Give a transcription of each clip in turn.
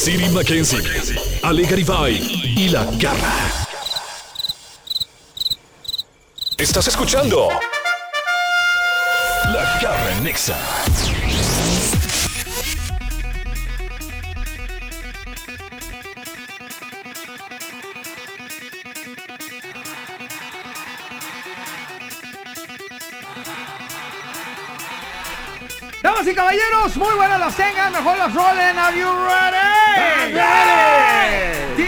Siri Mackenzie, Ale Garibay y La Garra. ¿Estás escuchando? La Garra Nexa. Damas y caballeros, muy buenas las tengan, mejor las rolen. Are you ready? Día.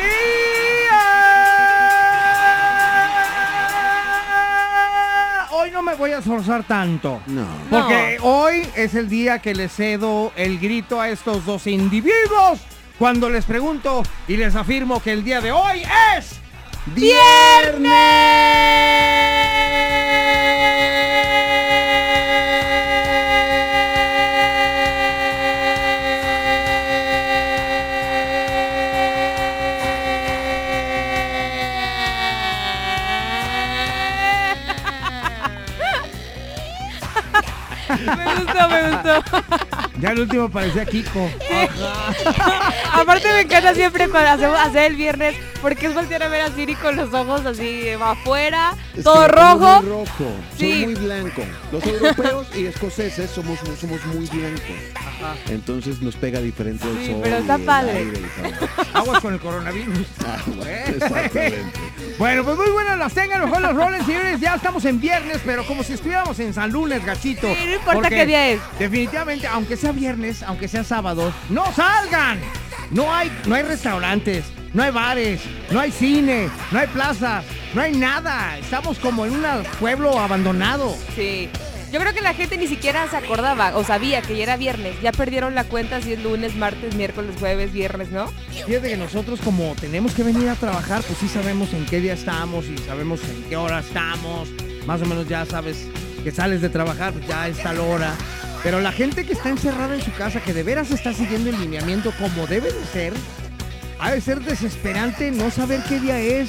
Hoy no me voy a esforzar tanto. No. Porque hoy es el día que les cedo el grito a estos dos individuos cuando les pregunto y les afirmo que el día de hoy es Me gustó, me gustó. Ya el último parecía Kiko. Aparte me encanta siempre cuando hacemos hacer el viernes porque es voltear a ver a Siri con los ojos así eh, afuera, Es todo que rojo. muy rojo. Sí. Soy muy blanco. Los europeos y escoceses somos, somos muy blancos. Entonces nos pega diferente el Sí, sol. pero y está el padre. aire. Aguas con el coronavirus. Ah, bueno, Exactamente. Bueno, pues muy buenas las tengan, mejor las rolen, señores. Ya estamos en viernes, pero como si estuviéramos en San Lunes, gachito. Sí, no importa qué día es. Definitivamente, aunque sea viernes, aunque sea sábado, ¡no salgan! No hay, no hay restaurantes, no hay bares, no hay cine, no hay plazas, no hay nada. Estamos como en un pueblo abandonado. Sí. Yo creo que la gente ni siquiera se acordaba o sabía que ya era viernes. Ya perdieron la cuenta si es lunes, martes, miércoles, jueves, viernes, ¿no? Fíjate que nosotros como tenemos que venir a trabajar, pues sí sabemos en qué día estamos y sabemos en qué hora estamos. Más o menos ya sabes que sales de trabajar, pues ya es tal hora. Pero la gente que está encerrada en su casa, que de veras está siguiendo el lineamiento como debe de ser, ha de ser desesperante no saber qué día es,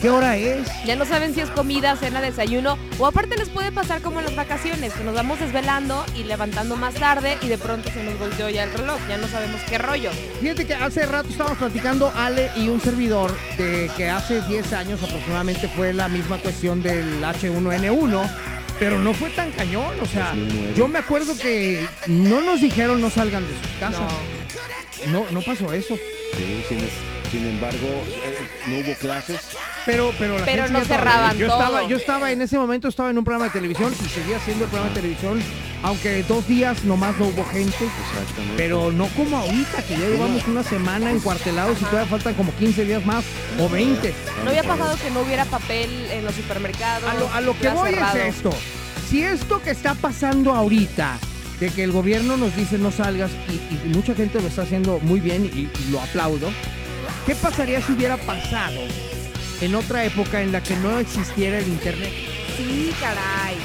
qué hora es. Ya no saben si es comida, cena, desayuno o aparte les puede pasar como en las vacaciones, que nos vamos desvelando y levantando más tarde y de pronto se nos volteó ya el reloj, ya no sabemos qué rollo. Fíjate que hace rato estábamos platicando Ale y un servidor de que hace 10 años aproximadamente fue la misma cuestión del H1N1, pero no fue tan cañón, o sea, 2009. yo me acuerdo que no nos dijeron no salgan de sus casas. No, no pasó eso. Sí, sin, sin embargo, eh, no hubo clases. Pero, pero, la Pero gente no cerraban yo todo. Estaba, yo estaba en ese momento, estaba en un programa de televisión y seguía haciendo el programa de televisión, aunque dos días nomás no hubo gente. Exactamente. Pero no como ahorita, que ya llevamos una semana encuartelados y todavía faltan como 15 días más o 20. No había pasado que no hubiera papel en los supermercados. A lo, a lo que voy cerrado. es esto. Si esto que está pasando ahorita, de que el gobierno nos dice no salgas y, y mucha gente lo está haciendo muy bien y, y lo aplaudo, ¿qué pasaría si hubiera pasado en otra época en la que no existiera el Internet? Sí, caray.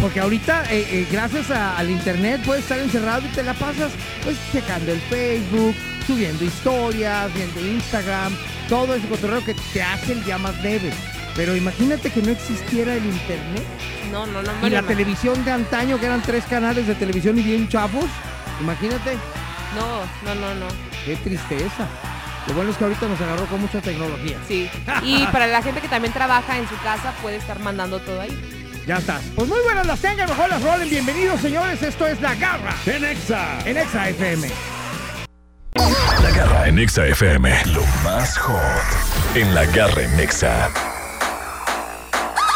Porque ahorita, eh, eh, gracias a- al internet, puedes estar encerrado y te la pasas pues checando el Facebook, subiendo historias, viendo Instagram, todo ese cotorreo que te hace el día más leve. Pero imagínate que no existiera el internet No, no, no. y la no. televisión de antaño, que eran tres canales de televisión y bien chafos. Imagínate, No, no, no, no. qué tristeza. Lo bueno es que ahorita nos agarró con mucha tecnología. Sí. Y para la gente que también trabaja en su casa puede estar mandando todo ahí. Ya estás. Pues muy buenas las tengan, mejor las rolen. Bienvenidos, señores. Esto es La Garra En Exa. en Exa FM. La Garra en Nexa FM. Lo más hot en La Garra en Nexa.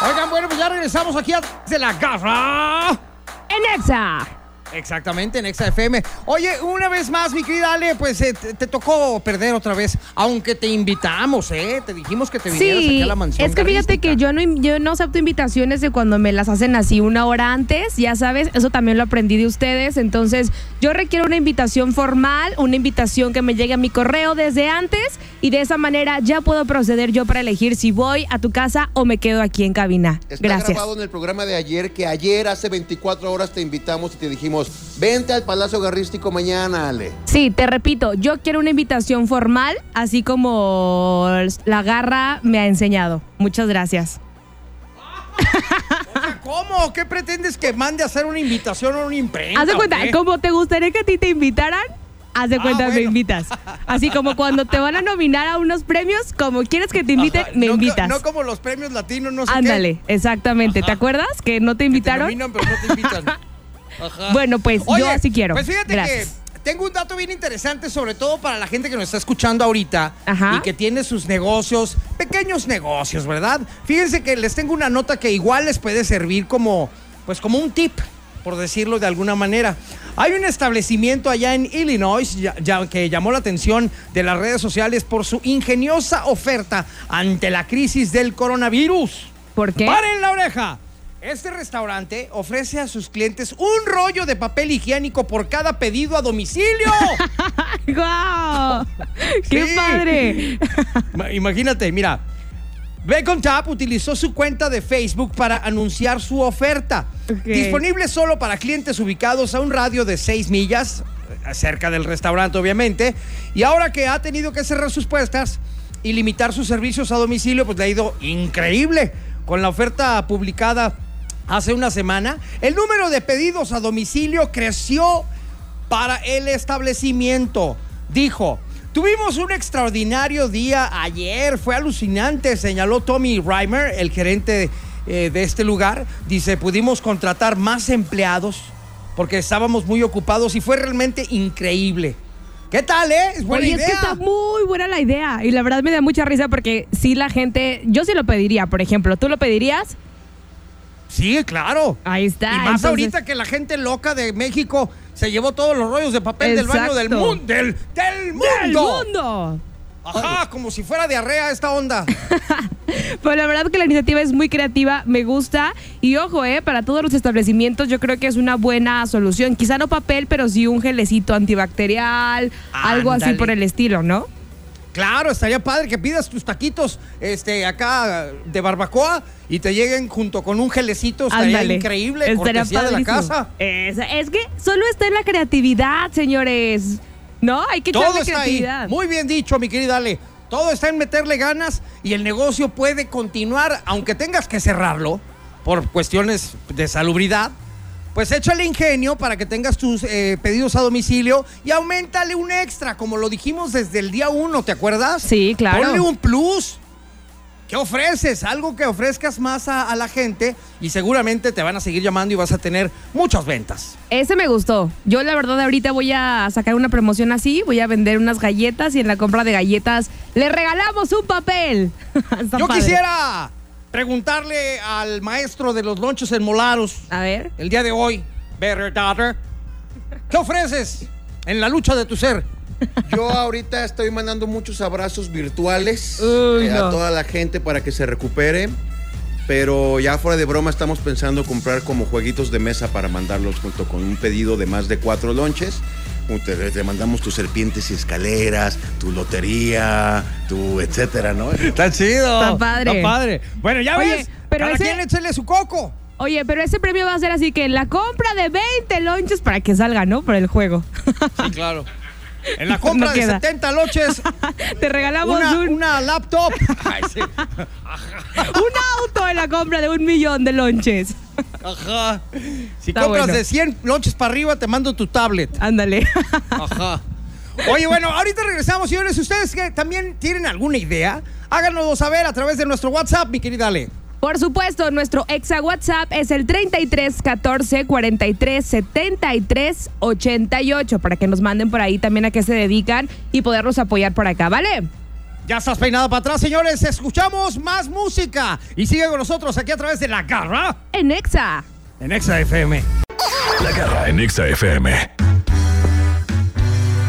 Oigan, bueno, pues ya regresamos aquí a de la garra. En Exa. Exactamente, en Exa FM. Oye, una vez más, mi querida Ale, pues eh, te, te tocó perder otra vez, aunque te invitamos, ¿eh? Te dijimos que te vinieras aquí a la mansión. es que fíjate que yo no, yo no acepto invitaciones de cuando me las hacen así una hora antes, ya sabes, eso también lo aprendí de ustedes, entonces yo requiero una invitación formal, una invitación que me llegue a mi correo desde antes y de esa manera ya puedo proceder yo para elegir si voy a tu casa o me quedo aquí en cabina. Está Gracias. grabado en el programa de ayer que ayer hace 24 horas te invitamos y te dijimos, vente al Palacio Garrístico mañana, Ale. Sí, te repito, yo quiero una invitación formal, así como la garra me ha enseñado. Muchas gracias. ¿Cómo? ¿Qué pretendes que mande a hacer una invitación a una imprenta? Haz de o cuenta, como te gustaría que a ti te invitaran, haz de Ah, cuenta, me invitas. Así como cuando te van a nominar a unos premios, como quieres que te inviten, Ajá, me no invitas. No como los premios latinos, no sé Ándale, exactamente. ¿Te acuerdas que no te qué. Que te invitaron? nominan, pero no te invitan. Ajá. Bueno, pues yo así quiero. Pues fíjate Gracias. que tengo un dato bien interesante, sobre todo para la gente que nos está escuchando ahorita Ajá. y que tiene sus negocios, pequeños negocios, ¿verdad? Fíjense que les tengo una nota que igual les puede servir como, pues como un tip, por decirlo de alguna manera. Hay un establecimiento allá en Illinois ya- ya- que llamó la atención de las redes sociales por su ingeniosa oferta ante la crisis del coronavirus. ¿Por qué? ¡Paren la oreja! Este restaurante ofrece a sus clientes un rollo de papel higiénico por cada pedido a domicilio. ¡Guau! ¡Qué Sí. padre! Ma- Imagínate, mira. Bacon Tap utilizó su cuenta de Facebook para anunciar su oferta. Disponible solo para clientes ubicados a un radio de 6 millas, eh, cerca del restaurante obviamente. Y ahora que ha tenido que cerrar sus puestas y limitar sus servicios a domicilio, pues le ha ido increíble. Con la oferta publicada hace una semana, el número de pedidos a domicilio creció para el establecimiento. Dijo, tuvimos un extraordinario día ayer, fue alucinante, señaló Tommy Reimer, el gerente eh, de este lugar. Dice, pudimos contratar más empleados porque estábamos muy ocupados y fue realmente increíble. ¿Qué tal, eh? Es buena Oye, idea. es que está muy buena la idea. Y la verdad me da mucha risa porque sí la gente, yo sí lo pediría, por ejemplo. ¿Tú lo pedirías? Sí, claro. Ahí está. y más entonces- ahorita que la gente loca de México se llevó todos los rollos de papel del baño del mundo. Del, del mundo. ¡Del mundo! Ajá, como si fuera diarrea esta onda. Pues la verdad que la iniciativa es muy creativa, me gusta. Y ojo, eh, para todos los establecimientos yo creo que es una buena solución. Quizá no papel, pero sí un gelecito antibacterial, algo así por el estilo, ¿no? Claro, estaría padre que pidas tus taquitos este, acá de barbacoa y te lleguen junto con un gelecito. Estaría Ándale. increíble. Estaría cortesía de la padrísimo. casa. Es, es que solo está en la creatividad, señores. ¿No? Hay que Todo echarle está ahí. creatividad. Muy bien dicho, mi querida Ale. Todo está en meterle ganas y el negocio puede continuar, aunque tengas que cerrarlo por cuestiones de salubridad. Pues échale ingenio para que tengas tus eh, pedidos a domicilio y aumentale un extra, como lo dijimos desde el día uno, ¿te acuerdas? Sí, claro. Ponle un plus. ¿Qué ofreces? Algo que ofrezcas más a, a la gente y seguramente te van a seguir llamando y vas a tener muchas ventas. Ese me gustó. Yo la verdad ahorita voy a sacar una promoción así, voy a vender unas galletas y en la compra de galletas le regalamos un papel. Yo padre. quisiera preguntarle al maestro de los lonches en Molaros A ver. el día de hoy, Better Daughter, ¿qué ofreces en la lucha de tu ser? Yo ahorita estoy mandando muchos abrazos virtuales Uy, eh, no. a toda la gente para que se recupere. Pero ya fuera de broma estamos pensando comprar como jueguitos de mesa para mandarlos junto con un pedido de más de cuatro lonches. Te, te mandamos tus serpientes y escaleras, tu lotería, tu etcétera, ¿no? Está chido. Está padre. Está padre. Bueno, ya Oye, ves, pero cada ese- quien échale su coco. Oye, pero ese premio va a ser así que la compra de 20 lonches para que salga, ¿no? Por el juego. Sí, claro. En la compra No de queda. 70 lonches, Te regalamos una, un, una laptop. Ay, sí. un auto en la compra de un millón de lonches. Ajá. Si Está compras bueno. de 100 lonches para arriba, te mando tu tablet. Ándale. Ajá. Oye, bueno, ahorita regresamos, señores. Ustedes que también tienen alguna idea, háganoslo saber a través de nuestro WhatsApp, mi querida Ale. Por supuesto, nuestro exa WhatsApp es el 33 14 43 73 88 para que nos manden por ahí también a qué se dedican y poderlos apoyar por acá, ¿vale? Ya estás peinada para atrás, señores. Escuchamos más música. Y sigue con nosotros aquí a través de La Garra En exa. en Exa FM. La garra en Exa FM.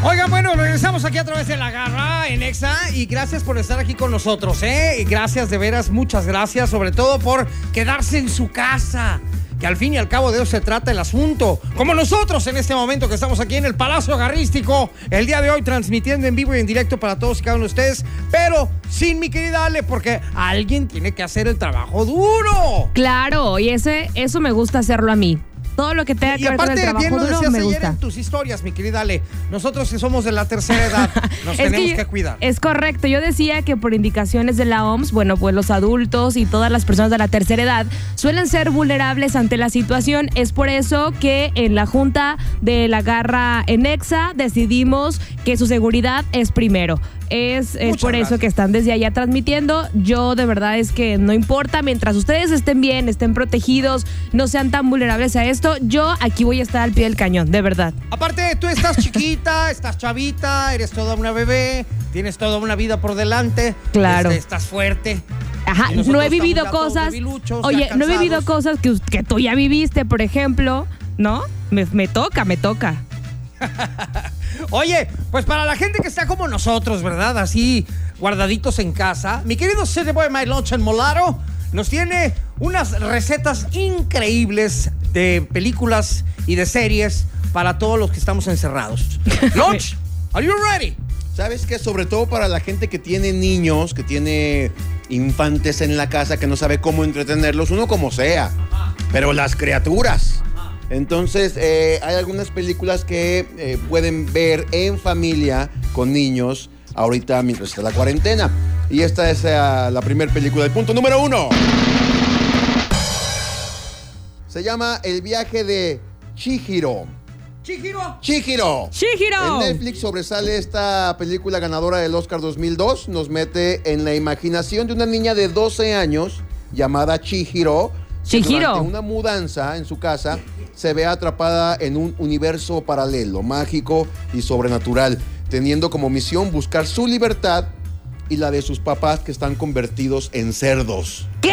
Oigan, bueno, regresamos aquí a través de la garra en Exa y gracias por estar aquí con nosotros, ¿eh? Gracias de veras, muchas gracias, sobre todo por quedarse en su casa. Que al fin y al cabo de eso se trata el asunto. Como nosotros en este momento que estamos aquí en el Palacio Garrístico, el día de hoy transmitiendo en vivo y en directo para todos y cada uno de ustedes, pero sin mi querida Ale, porque alguien tiene que hacer el trabajo duro. Claro, y ese, eso me gusta hacerlo a mí. Todo lo que tenga Y que ver con el aparte, trabajo bien lo duro me ayer gusta. en tus historias, mi querida Ale. Nosotros que somos de la tercera edad, nos Es tenemos yo- que cuidar. Es correcto. Yo decía que por indicaciones de la OMS, bueno, pues los adultos y todas las personas de la tercera edad suelen ser vulnerables ante la situación. Es por eso que en la Junta de la Garra en EXA decidimos que su seguridad es primero. Es, por eso que están desde allá transmitiendo. Yo de verdad es que no importa, mientras ustedes estén bien, estén protegidos, no sean tan vulnerables a esto, yo aquí voy a estar al pie del cañón, de verdad. Aparte, tú estás chiquita, estás chavita, eres toda una bebé, tienes toda una vida por delante. Claro. este, estás fuerte. Ajá, no he vivido cosas. Oye, no he vivido cosas que, que tú ya viviste, por ejemplo, ¿no? Me, me toca, me toca. Oye, pues para la gente que está como nosotros, ¿verdad? Así guardaditos en casa, mi querido City Boy My Lunch en Molaro nos tiene unas recetas increíbles de películas y de series para todos los que estamos encerrados. Lunch, are you ready? ¿Sabes qué? Sobre todo para la gente que tiene niños, que tiene infantes en la casa, que no sabe cómo entretenerlos, uno como sea. Pero las criaturas. Entonces, eh, hay algunas películas que eh, pueden ver en familia con niños ahorita mientras está la cuarentena. Y esta es eh, la primera película. El punto número uno. Se llama El viaje de Chihiro. Chihiro. Chihiro. ¡Chihiro! En Netflix sobresale esta película ganadora del Oscar 2002. Nos mete en la imaginación de una niña de 12 años llamada Chihiro. Durante una mudanza en su casa se ve atrapada en un universo paralelo, mágico y sobrenatural, teniendo como misión buscar su libertad y la de sus papás que están convertidos en cerdos. ¿Qué?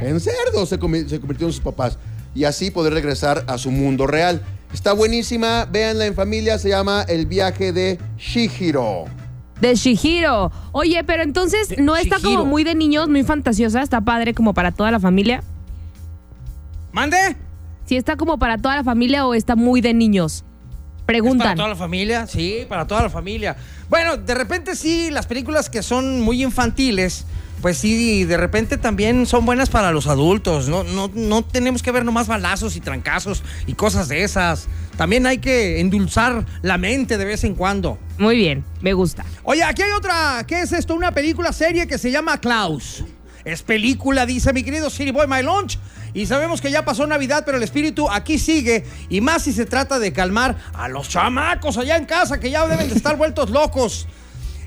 En cerdos se, se convirtieron sus papás. Y así poder regresar a su mundo real. Está buenísima, véanla en familia, se llama El viaje de Shihiro. De Shihiro. Oye, pero entonces no está como muy de niños, muy fantasiosa, está padre como para toda la familia. ¿Mande? Si está como para toda la familia o está muy de niños. ¿Es para Preguntan. toda la familia? Sí, para toda la familia. Bueno, de repente sí, las películas que son muy infantiles, pues sí, de repente también son buenas para los adultos. No, no, no tenemos que ver nomás balazos y trancazos y cosas de esas. También hay que endulzar la mente de vez en cuando. Muy bien, me gusta. Oye, aquí hay otra, ¿qué es esto? Una película serie que se llama Klaus. Es película, dice mi querido City Boy My Lunch. Y sabemos que ya pasó Navidad, pero el espíritu aquí sigue. Y más si se trata de calmar a los chamacos allá en casa que ya deben de estar vueltos locos.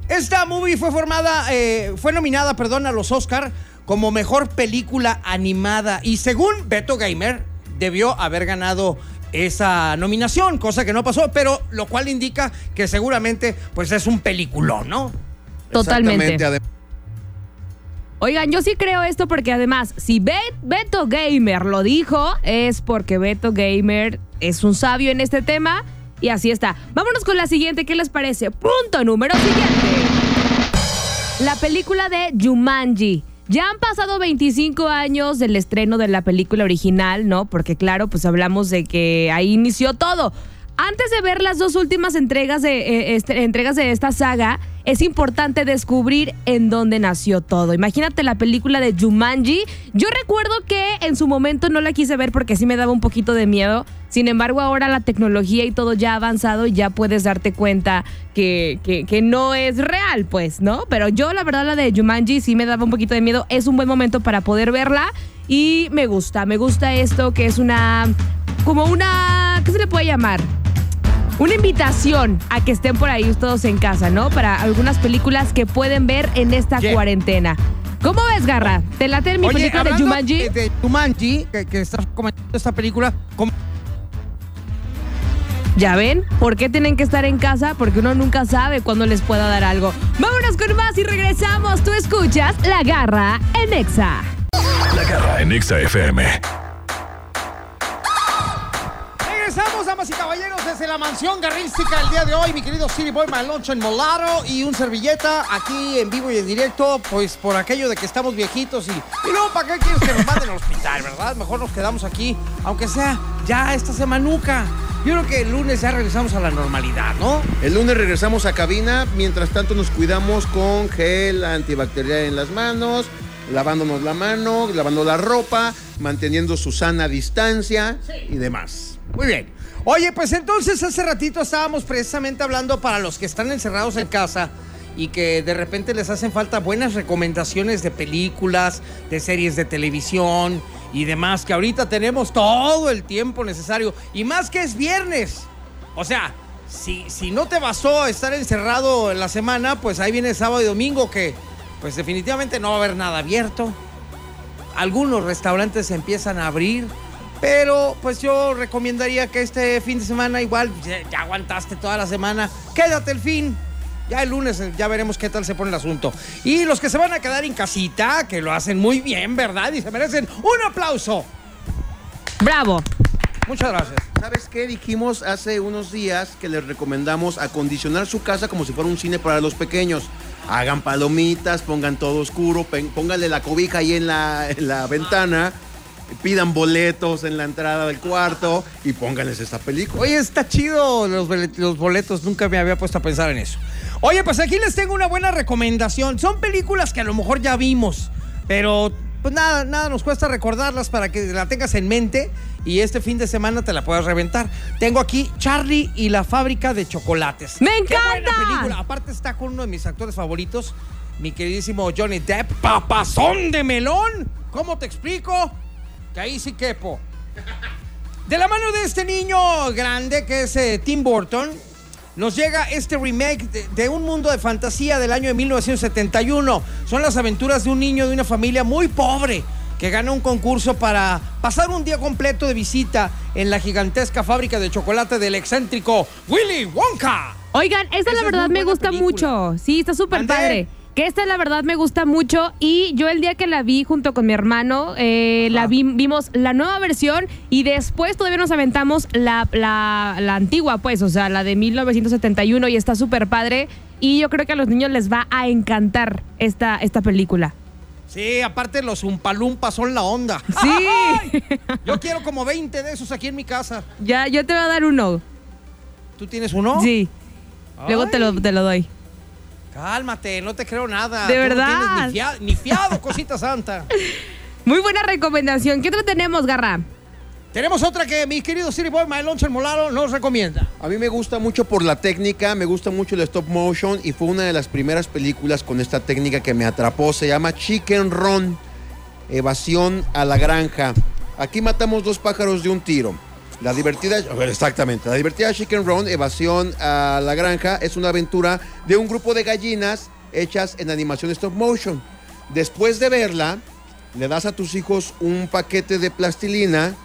Esta movie fue formada, eh, fue nominada, perdón, a los Oscar como mejor película animada. Y según Beto Gamer, debió haber ganado esa nominación, cosa que no pasó, pero lo cual indica que seguramente pues es un peliculón, ¿no? Totalmente. Oigan, yo sí creo esto porque además, si Bet- Beto Gamer lo dijo, es porque Beto Gamer es un sabio en este tema y así está. Vámonos con la siguiente, ¿qué les parece? Punto número siguiente. La película de Jumanji. Ya han pasado 25 años del estreno de la película original, ¿no? Porque claro, pues hablamos de que ahí inició todo. Antes de ver las dos últimas entregas de, eh, este- entregas de esta saga, es importante descubrir en dónde nació todo. Imagínate la película de Jumanji. Yo recuerdo que en su momento no la quise ver porque sí me daba un poquito de miedo. Sin embargo, ahora la tecnología y todo ya ha avanzado y ya puedes darte cuenta que, que- que no es real, pues, ¿no? Pero yo, la verdad, la de Jumanji sí me daba un poquito de miedo. Es un buen momento para poder verla y me gusta. Me gusta esto que es una. como una. ¿Qué se le puede llamar? Una invitación a que estén por ahí todos en casa, ¿no? Para algunas películas que pueden ver en esta Yeah. cuarentena. ¿Cómo ves, Garra? ¿Te late mi película de Jumanji? De, de Jumanji, que, que estás comentando esta película, ¿cómo- ¿Ya ven? ¿Por qué tienen que estar en casa? Porque uno nunca sabe cuándo les pueda dar algo. Vámonos con más y regresamos. Tú escuchas La Garra en Exa. La garra en Exa FM. Damas y caballeros, desde la mansión garrística el día de hoy, mi querido City Boy Maloncho en Molaro y un servilleta aquí en vivo y en directo, pues por aquello de que estamos viejitos y, y luego, ¿para qué quieres que nos manden al hospital, verdad? Mejor nos quedamos aquí, aunque sea ya esta semanuca. Yo creo que el lunes ya regresamos a la normalidad, ¿no? El lunes regresamos a cabina, mientras tanto nos cuidamos con gel antibacterial en las manos, lavándonos la mano, lavando la ropa, manteniendo su sana distancia y demás. Muy bien. Oye, pues entonces hace ratito estábamos precisamente hablando para los que están encerrados en casa y que de repente les hacen falta buenas recomendaciones de películas, de series de televisión y demás, que ahorita tenemos todo el tiempo necesario y más que es viernes. O sea, si, si no te basó estar encerrado en la semana, pues ahí viene sábado y domingo que pues definitivamente no va a haber nada abierto. Algunos restaurantes empiezan a abrir, pero pues yo recomendaría que este fin de semana igual ya, aguantaste toda la semana, quédate el fin. Ya el lunes eh, ya veremos qué tal se pone el asunto. Y los que se van a quedar en casita, que lo hacen muy bien, ¿verdad? Y se merecen un aplauso. Bravo. Muchas gracias. ¿Sabes qué? Dijimos hace unos días que les recomendamos acondicionar su casa como si fuera un cine para los pequeños. Hagan palomitas, pongan todo oscuro, pónganle la cobija ahí en la, en la ventana, pidan boletos en la entrada del cuarto y pónganles esta película. Oye, está chido los, bole- los boletos, nunca me había puesto a pensar en eso. Oye, pues aquí les tengo una buena recomendación. Son películas que a lo mejor ya vimos, pero pues nada, nada nos cuesta recordarlas para que la tengas en mente y este fin de semana te la puedas reventar. Tengo aquí Charlie y la fábrica de chocolates. ¡Me ¡Qué buena encanta! película! Aparte está con uno de mis actores favoritos, mi queridísimo Johnny Depp, papazón de melón. ¿Cómo te explico? Que ahí sí quepo. De la mano de este niño grande que es eh, Tim Burton, nos llega este remake de, de un mundo de fantasía del año de 1971. Son las aventuras de un niño de una familia muy pobre que gana un concurso para pasar un día completo de visita en la gigantesca fábrica de chocolate del excéntrico Willy Wonka. Oigan, Esa la verdad me gusta película. mucho. Sí, está súper padre. Que esta la verdad me gusta mucho y yo el día que la vi junto con mi hermano, eh, la vi- vimos la nueva versión y después todavía nos aventamos la, la- la antigua, pues, o sea, la de 1971 y está súper padre y yo creo que a los niños les va a encantar esta, esta película. Sí, aparte los umpalumpas son la onda. Sí, Yo quiero como 20 de esos aquí en mi casa. ya, yo te voy a dar uno. ¿Tú tienes uno? Sí, luego te lo, te lo doy. Cálmate, no te creo nada. ¿De Tú verdad? ni, fia- ni fiado, cosita santa. Muy buena recomendación. ¿Qué otra tenemos, Garra? Tenemos otra que mi querido City Boy Maeloncho el Molaro nos recomienda. A mí me gusta mucho por la técnica, me gusta mucho el stop motion y fue una de las primeras películas con esta técnica que me atrapó. Se llama Chicken Run, evasión a la granja. Aquí matamos dos pájaros de un tiro. La divertida, exactamente, la divertida Chicken Run, evasión a la granja, es una aventura de un grupo de gallinas hechas en animación stop motion. Después de verla, le das a tus hijos un paquete de plastilina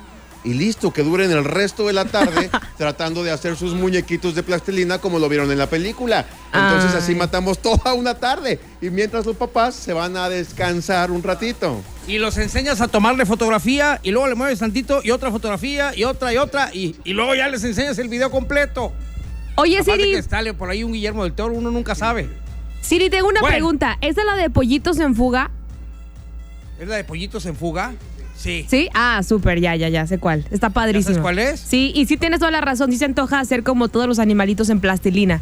y listo, que duren el resto de la tarde tratando de hacer sus muñequitos de plastilina como lo vieron en la película. Entonces así matamos toda una tarde y mientras los papás se van a descansar un ratito. Y los enseñas a tomarle fotografía y luego le mueves tantito y otra fotografía y otra y otra y, y luego ya les enseñas el video completo. Oye, Aparte Siri, que está por ahí un Guillermo del Toro, uno nunca sabe. Siri, tengo una Bueno. pregunta. ¿Es de la de pollitos en fuga? ¿Es la de Pollitos en Fuga? Sí. Sí, ah, súper, ya, ya, ya, sé cuál. Está padrísimo. sabes cuál es? Sí, y sí tienes toda la razón, sí se antoja hacer como todos los animalitos en plastilina.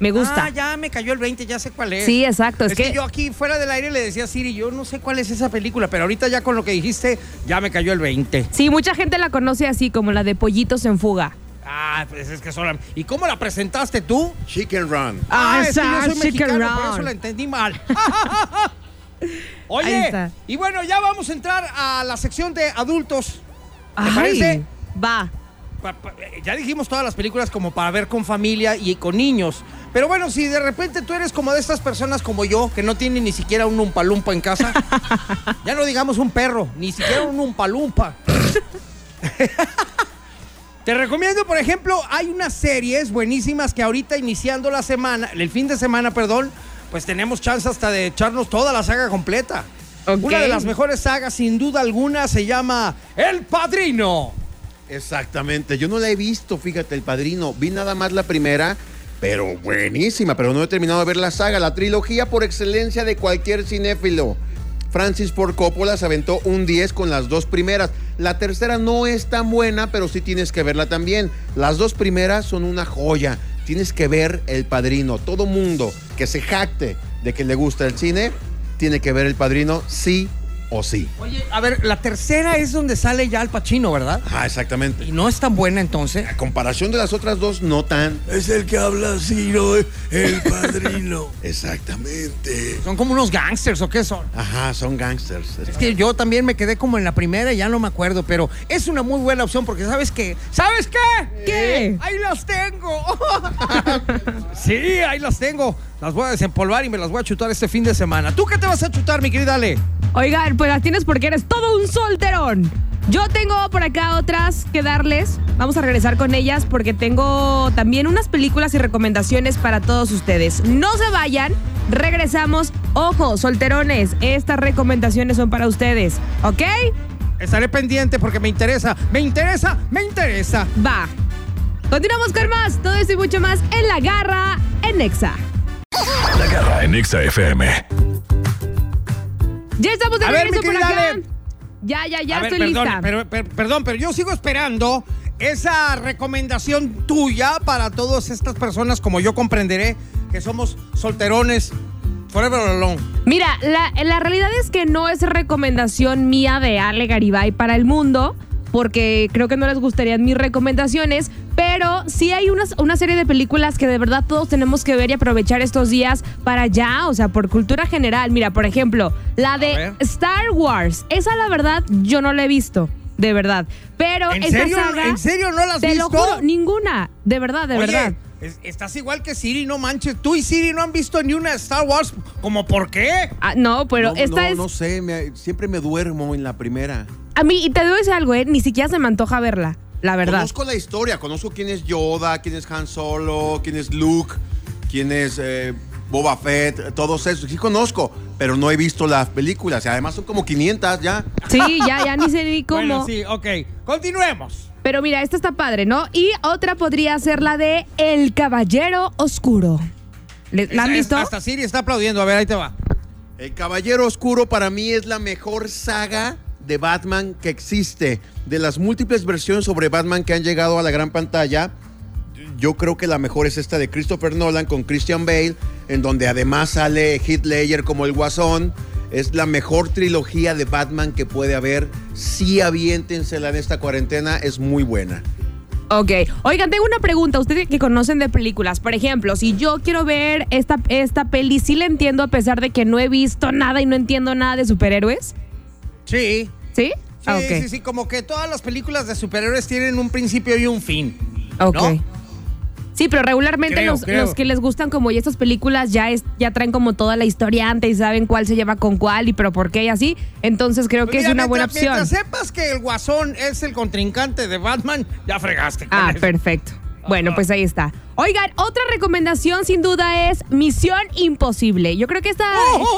Me gusta. Ah, ya me cayó el 20, ya sé cuál es. Sí, exacto, es Es, que... que- yo aquí fuera del aire le decía a Siri, yo no sé cuál es esa película, pero ahorita ya con lo que dijiste, ya me cayó el 20. Sí, mucha gente la conoce así, como la de pollitos en fuga. Ah, pues es que solo. ¿Y cómo la presentaste tú? Chicken Run. Ah, es que yo esa, soy Chicken mexicano, por Run. eso la entendí mal. Oye, y bueno, ya vamos a entrar a la sección de adultos. ¿Te Ay, parece? Va. Eh, Ya dijimos todas las películas como para ver con familia y con niños. Pero bueno, si de repente tú eres como de estas personas como yo, que no tienen ni siquiera un umpalumpa en casa, ya no digamos un perro, ni siquiera un umpalumpa. Te recomiendo, por ejemplo, hay unas series buenísimas que ahorita iniciando la semana, el fin de semana, perdón, pues tenemos chance hasta de echarnos toda la saga completa. Una de las mejores sagas, sin duda alguna, se llama El Padrino. Exactamente, yo no la he visto, fíjate, El Padrino. Vi nada más la primera, pero buenísima, pero no he terminado de ver la saga, la trilogía por excelencia de cualquier cinéfilo. Francis Ford Coppola se aventó un 10 con las dos primeras. La tercera no es tan buena, pero sí tienes que verla también. Las dos primeras son una joya. Tienes que ver El Padrino. Todo mundo que se jacte de que le gusta el cine, tiene que ver El Padrino sí o sí. Oye, a ver, la tercera es donde sale ya el Pachino, ¿verdad? Ah, exactamente. Y no es tan buena entonces. A comparación de las otras dos, no tan. Es el que habla así, ¿no? El padrino. Exactamente. Son como unos gangsters o qué son. Ajá, son gangsters. Es que yo también me quedé como en la primera y ya no me acuerdo, pero es una muy buena opción porque ¿sabes qué? ¿Sabes qué? ¿Qué? Ahí las tengo. sí, ahí las tengo. Las voy a desempolvar y me las voy a chutar este fin de semana. ¿Tú qué te vas a chutar, mi querida Ale? Oigan, pues las tienes porque eres todo un solterón. Yo tengo por acá otras que darles. Vamos a regresar con ellas porque tengo también unas películas y recomendaciones para todos ustedes. No se vayan, regresamos. Ojo, solterones, estas recomendaciones son para ustedes, ¿ok? Estaré pendiente porque me interesa, me interesa, me interesa. Va. Continuamos con más, todo esto y mucho más en La Garra en Nexa. En Exa FM. Ya estamos de A ver, regreso por querida acá. Ale. Ya, ya, ya A ver, estoy perdón, lista. Pero, pero- perdón, pero yo sigo esperando esa recomendación tuya para todas estas personas, como yo comprenderé, que somos solterones forever alone. Mira, la, la realidad es que no es recomendación mía de Ale Garibay para el mundo, porque creo que no les gustarían mis recomendaciones, pero sí hay unas, una serie de películas que de verdad todos tenemos que ver y aprovechar estos días para ya, o sea, por cultura general. Mira, por ejemplo, la de. Star Wars. Esa, la verdad, yo no la he visto. De verdad. Pero ¿En esta serio? saga, ¿En serio no la has te visto? lo juro, ninguna. De verdad, de Oye, verdad. Es- estás igual que Siri, no manches. Tú y Siri no han visto ni una Star Wars. ¿Cómo por qué? Ah, no, pero no, esta no, es. no sé, me- siempre me duermo en la primera. A mí, y te debo decir algo, ¿eh? Ni siquiera se me antoja verla, la verdad. Conozco la historia, conozco quién es Yoda, quién es Han Solo, quién es Luke, quién es eh, Boba Fett, todos esos. Sí conozco, pero no he visto las películas. Y además son como 500 ya. Sí, ya, ya ni sé ni cómo. Bueno, sí, ok. Continuemos. Pero mira, esta está padre, ¿no? Y otra podría ser la de El Caballero Oscuro. ¿Le- ¿La han visto? Hasta Siri está aplaudiendo. A ver, ahí te va. El Caballero Oscuro para mí es la mejor saga de Batman que existe. De las múltiples versiones sobre Batman que han llegado a la gran pantalla, yo creo que la mejor es esta de Christopher Nolan con Christian Bale, en donde además sale Heath Ledger como el Guasón. Es la mejor trilogía de Batman que puede haber. Sí, aviéntensela en esta cuarentena, es muy buena. Ok. Oigan, tengo una pregunta. Ustedes que conocen de películas, por ejemplo, si yo quiero ver esta, esta peli, ¿sí la entiendo a pesar de que no he visto nada y no entiendo nada de superhéroes? Sí. ¿Sí? Sí, Ah, ok. sí, sí, como que todas las películas de superhéroes tienen un principio y un fin. Ok. ¿no? Sí, pero regularmente Creo, los, creo. los que les gustan como y estas películas ya es, ya traen como toda la historia antes y saben cuál se lleva con cuál y pero por qué y así. Entonces creo que es una buena opción. Mientras sepas que el Guasón es el contrincante de Batman, ya fregaste. con Ah, eso. perfecto. Bueno, pues ahí está. Oigan, otra recomendación sin duda es Misión Imposible. Yo creo que esta.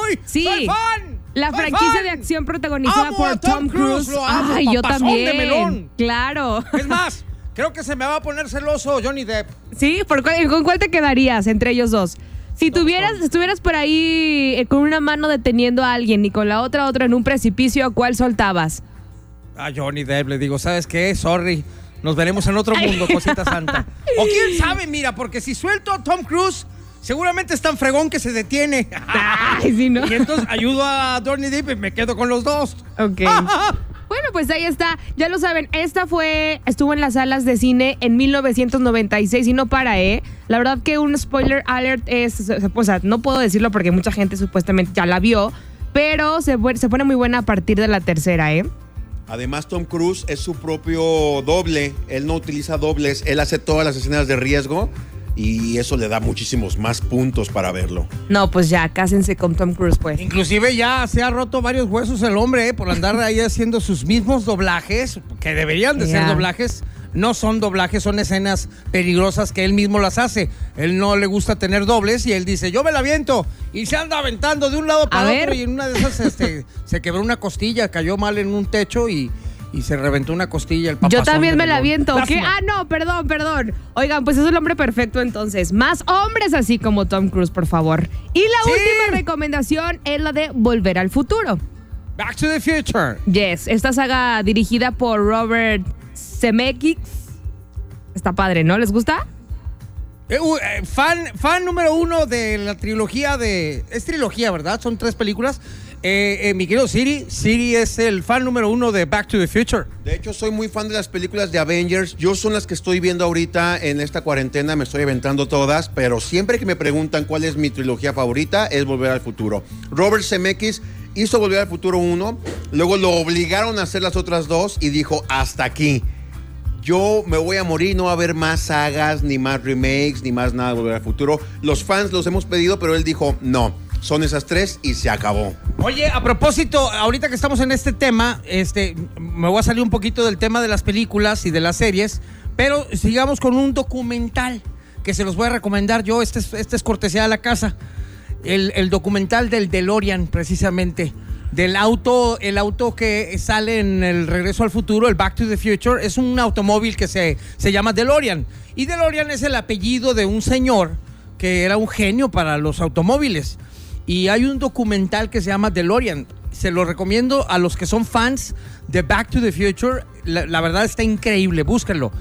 ¡Uy! sí. ¡Soy fan! La ¡Soy franquicia fan! de acción protagonizada Amo por Tom Tom Cruise, Cruise. lo amo, Ay, yo de también. melón. Claro. Es más, creo que se me va a poner celoso Johnny Depp. Sí, ¿por cuál- ¿con cuál te quedarías entre ellos dos? Si tuvieras, estuvieras por ahí eh, con una mano deteniendo a alguien y con la otra otra en un precipicio, ¿a cuál soltabas? A Johnny Depp le digo, ¿sabes qué? Sorry. Nos veremos en otro mundo, cosita santa. O quién sabe, mira, porque si suelto a Tom Cruise, seguramente es tan fregón que se detiene. Ay, sí, ¿no? Y entonces ayudo a Johnny Depp y me quedo con los dos. Ok. Pues ahí está. Ya lo saben, esta fue, estuvo en las salas de cine en 1996 y no para, ¿eh? La verdad que un spoiler alert es, o sea, no puedo decirlo porque mucha gente supuestamente ya la vio, pero se, se pone muy buena a partir de la tercera, ¿eh? Además, Tom Cruise es su propio doble. Él no utiliza dobles. Él hace todas las escenas de riesgo y eso le da muchísimos más puntos para verlo. No, pues ya, cásense con Tom Cruise, pues. Inclusive ya se ha roto varios huesos el hombre ¿eh? por andar ahí haciendo sus mismos doblajes, que deberían de ser doblajes. No son doblajes, son escenas peligrosas que él mismo las hace. Él no le gusta tener dobles y él dice, yo me la aviento. Y se anda aventando de un lado para A otro ver. y en una de esas este, se quebró una costilla, cayó mal en un techo y, y se reventó una costilla el papá. Yo también me la aviento. ¿Qué? Ah, no, perdón, perdón. Oigan, pues es el hombre perfecto entonces. Más hombres así como Tom Cruise, por favor. Y la Sí. última recomendación es la de Volver al Futuro. Back to the Future. Yes, esta saga dirigida por Robert Zemeckis. Está padre, ¿no? ¿Les gusta? Eh, uh, eh, fan, fan número uno de la trilogía de... Es trilogía, ¿verdad? Son tres películas. Eh, eh, mi querido Siri, Siri es el fan número uno de Back to the Future. De hecho, soy muy fan de las películas de Avengers. Yo son las que estoy viendo ahorita en esta cuarentena. Me estoy aventando todas. Pero siempre que me preguntan cuál es mi trilogía favorita, es Volver al Futuro. Robert Zemeckis hizo Volver al Futuro 1. Luego lo obligaron a hacer las otras dos y dijo, hasta aquí. Yo me voy a morir, no va a haber más sagas, ni más remakes, ni más nada de Volver al Futuro. Los fans los hemos pedido, pero él dijo, no, son esas tres y se acabó. Oye, a propósito, ahorita que estamos en este tema, este, me voy a salir un poquito del tema de las películas y de las series, pero sigamos con un documental que se los voy a recomendar yo. Este es, este es cortesía de la casa. El, el documental del DeLorean, precisamente. Del auto, el auto que sale en el Regreso al Futuro, el Back to the Future, es un automóvil que se, se llama DeLorean. Y DeLorean es el apellido de un señor que era un genio para los automóviles. Y hay un documental que se llama DeLorean. Se lo recomiendo a los que son fans de Back to the Future. La, la verdad está increíble, búsquenlo.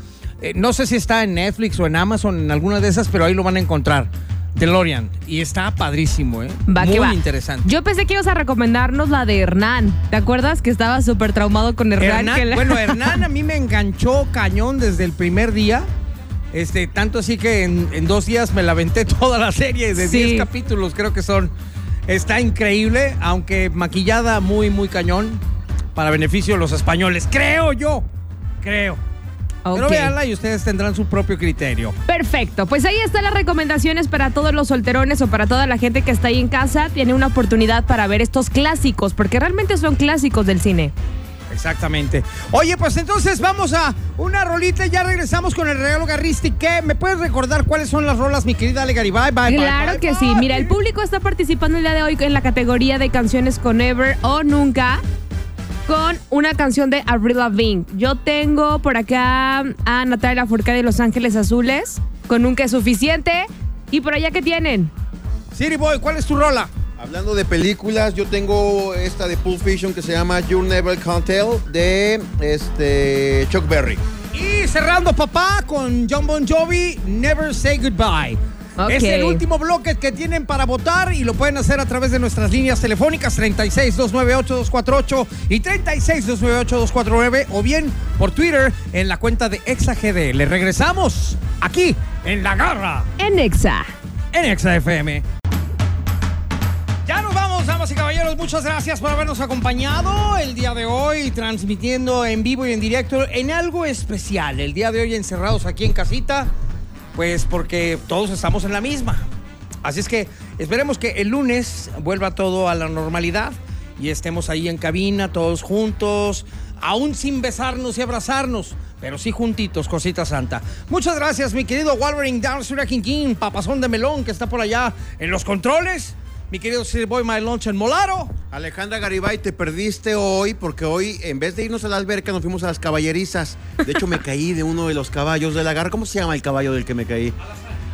Eh, no sé si está en Netflix o en Amazon, en alguna de esas, pero ahí lo van a encontrar. DeLorean. Y está padrísimo, ¿eh? Va Muy que va. interesante. Yo pensé que ibas a recomendarnos la de Hernán. ¿Te acuerdas que estaba súper traumado con Hernán? Hernán, que la- Bueno, Hernán a mí me enganchó cañón desde el primer día. Este, tanto así que en, en dos días me la aventé toda la serie de Sí. 10 capítulos, creo que son. Está increíble, aunque maquillada muy, muy cañón para beneficio de los españoles. Creo yo. Creo. Pero Ok. véanla y ustedes tendrán su propio criterio. Perfecto, pues ahí están las recomendaciones para todos los solterones o para toda la gente que está ahí en casa. Tiene una oportunidad para ver estos clásicos, porque realmente son clásicos del cine. Exactamente. Oye, pues entonces vamos a una rolita y ya regresamos con el regalo Garristi. ¿Qué? ¿Me puedes recordar cuáles son las rolas, mi querida Ale Garibay? Bye, bye, Claro bye, que bye. sí. Mira, el público está participando el día de hoy en la categoría de canciones con Ever o Nunca con una canción de Avril Lavigne. Yo tengo por acá a Natalia Furcade de Los Ángeles Azules con Nunca es suficiente. ¿Y por allá qué tienen? City Boy, ¿cuál es tu rola? Hablando de películas, yo tengo esta de Pulp Fiction que se llama You Never Can Tell de este, Chuck Berry. Y cerrando, papá, con John Bon Jovi, Never Say Goodbye. Es el último bloque que tienen para votar y lo pueden hacer a través de nuestras líneas telefónicas 36-298-248 y 36-298-249 o bien por Twitter en la cuenta de ExaGD. Le regresamos aquí en La Garra En Exa. en Exa FM. Caballeros. Muchas gracias por habernos acompañado el día de hoy, transmitiendo en vivo y en directo en algo especial. El día de hoy encerrados aquí en casita, pues porque todos estamos en la misma. Así es que esperemos que el lunes vuelva todo a la normalidad y estemos ahí en cabina, todos juntos, aún sin besarnos y abrazarnos, pero sí juntitos, cosita santa. Muchas gracias, mi querido Wolverine Down King King, papazón de melón que está por allá en los controles. Mi querido Sir Boy My Lunch en Molaro. Alejandra Garibay, te perdiste hoy porque hoy, en vez de irnos a la alberca, nos fuimos a las caballerizas. De hecho, me caí de uno de los caballos de la garra. ¿Cómo se llama el caballo del que me caí?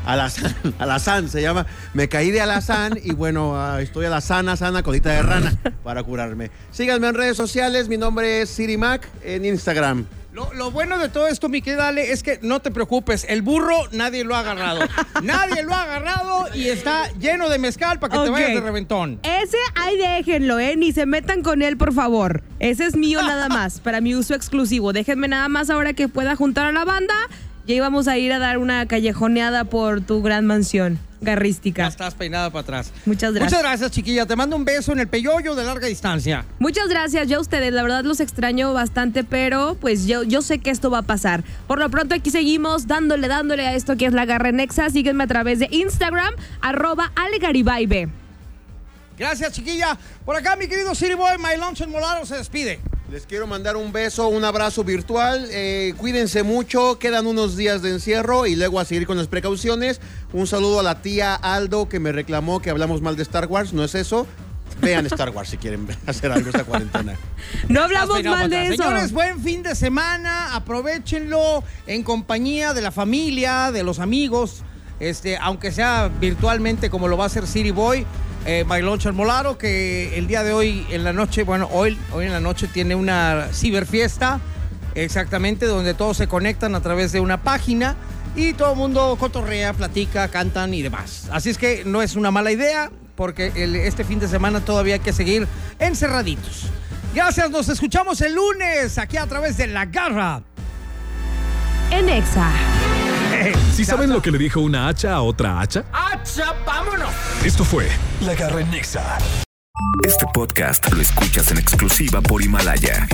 Alazán, Alazán se llama. Me caí de Alazán y bueno, ah, estoy a la sana, sana, colita de rana para curarme. Síganme en redes sociales, mi nombre es Siri Mac en Instagram. Lo, lo bueno de todo esto, mi querida Ale, es que no te preocupes. El burro nadie lo ha agarrado. nadie lo ha agarrado y está lleno de mezcal para que te vayas de reventón. Ese ahí déjenlo, ¿eh? Ni se metan con él, por favor. Ese es mío nada más, para mi uso exclusivo. Déjenme nada más ahora que pueda juntar a la banda. Ya íbamos a ir a dar una callejoneada por tu gran mansión Ya estás peinada para atrás. Muchas gracias. Muchas gracias, chiquilla. Te mando un beso en el peyoyo de larga distancia. Muchas gracias, yo a ustedes, la verdad los extraño bastante, pero pues yo, yo sé que esto va a pasar. Por lo pronto aquí seguimos dándole, dándole a esto que es la Garra Nexa. Síguenme a través de Instagram, arroba. Gracias, chiquilla. Por acá, mi querido City Boy, My Lunch en Molaro se despide. Les quiero mandar un beso, un abrazo virtual. Eh, cuídense mucho, quedan unos días de encierro y luego a seguir con las precauciones. Un saludo a la tía Aldo que me reclamó que hablamos mal de Star Wars, no es eso. Vean Star Wars si quieren hacer algo esta cuarentena. No hablamos mal de eso. Señores, buen fin de semana. Aprovechenlo en compañía de la familia, de los amigos. Este, aunque sea virtualmente como lo va a hacer City Boy, eh, Bailocho Molaro, que el día de hoy en la noche, bueno, hoy, hoy en la noche tiene una ciberfiesta, exactamente, donde todos se conectan a través de una página y todo el mundo cotorrea, platica, cantan y demás. Así es que no es una mala idea, porque este fin de semana todavía hay que seguir encerraditos. Gracias, nos escuchamos el lunes aquí a través de La Garra. En Exa. ¿Sí saben lo que le dijo una hacha a otra hacha? ¡Hacha, vámonos! Esto fue La Garra en Nexa. Este podcast lo escuchas en exclusiva por Himalaya.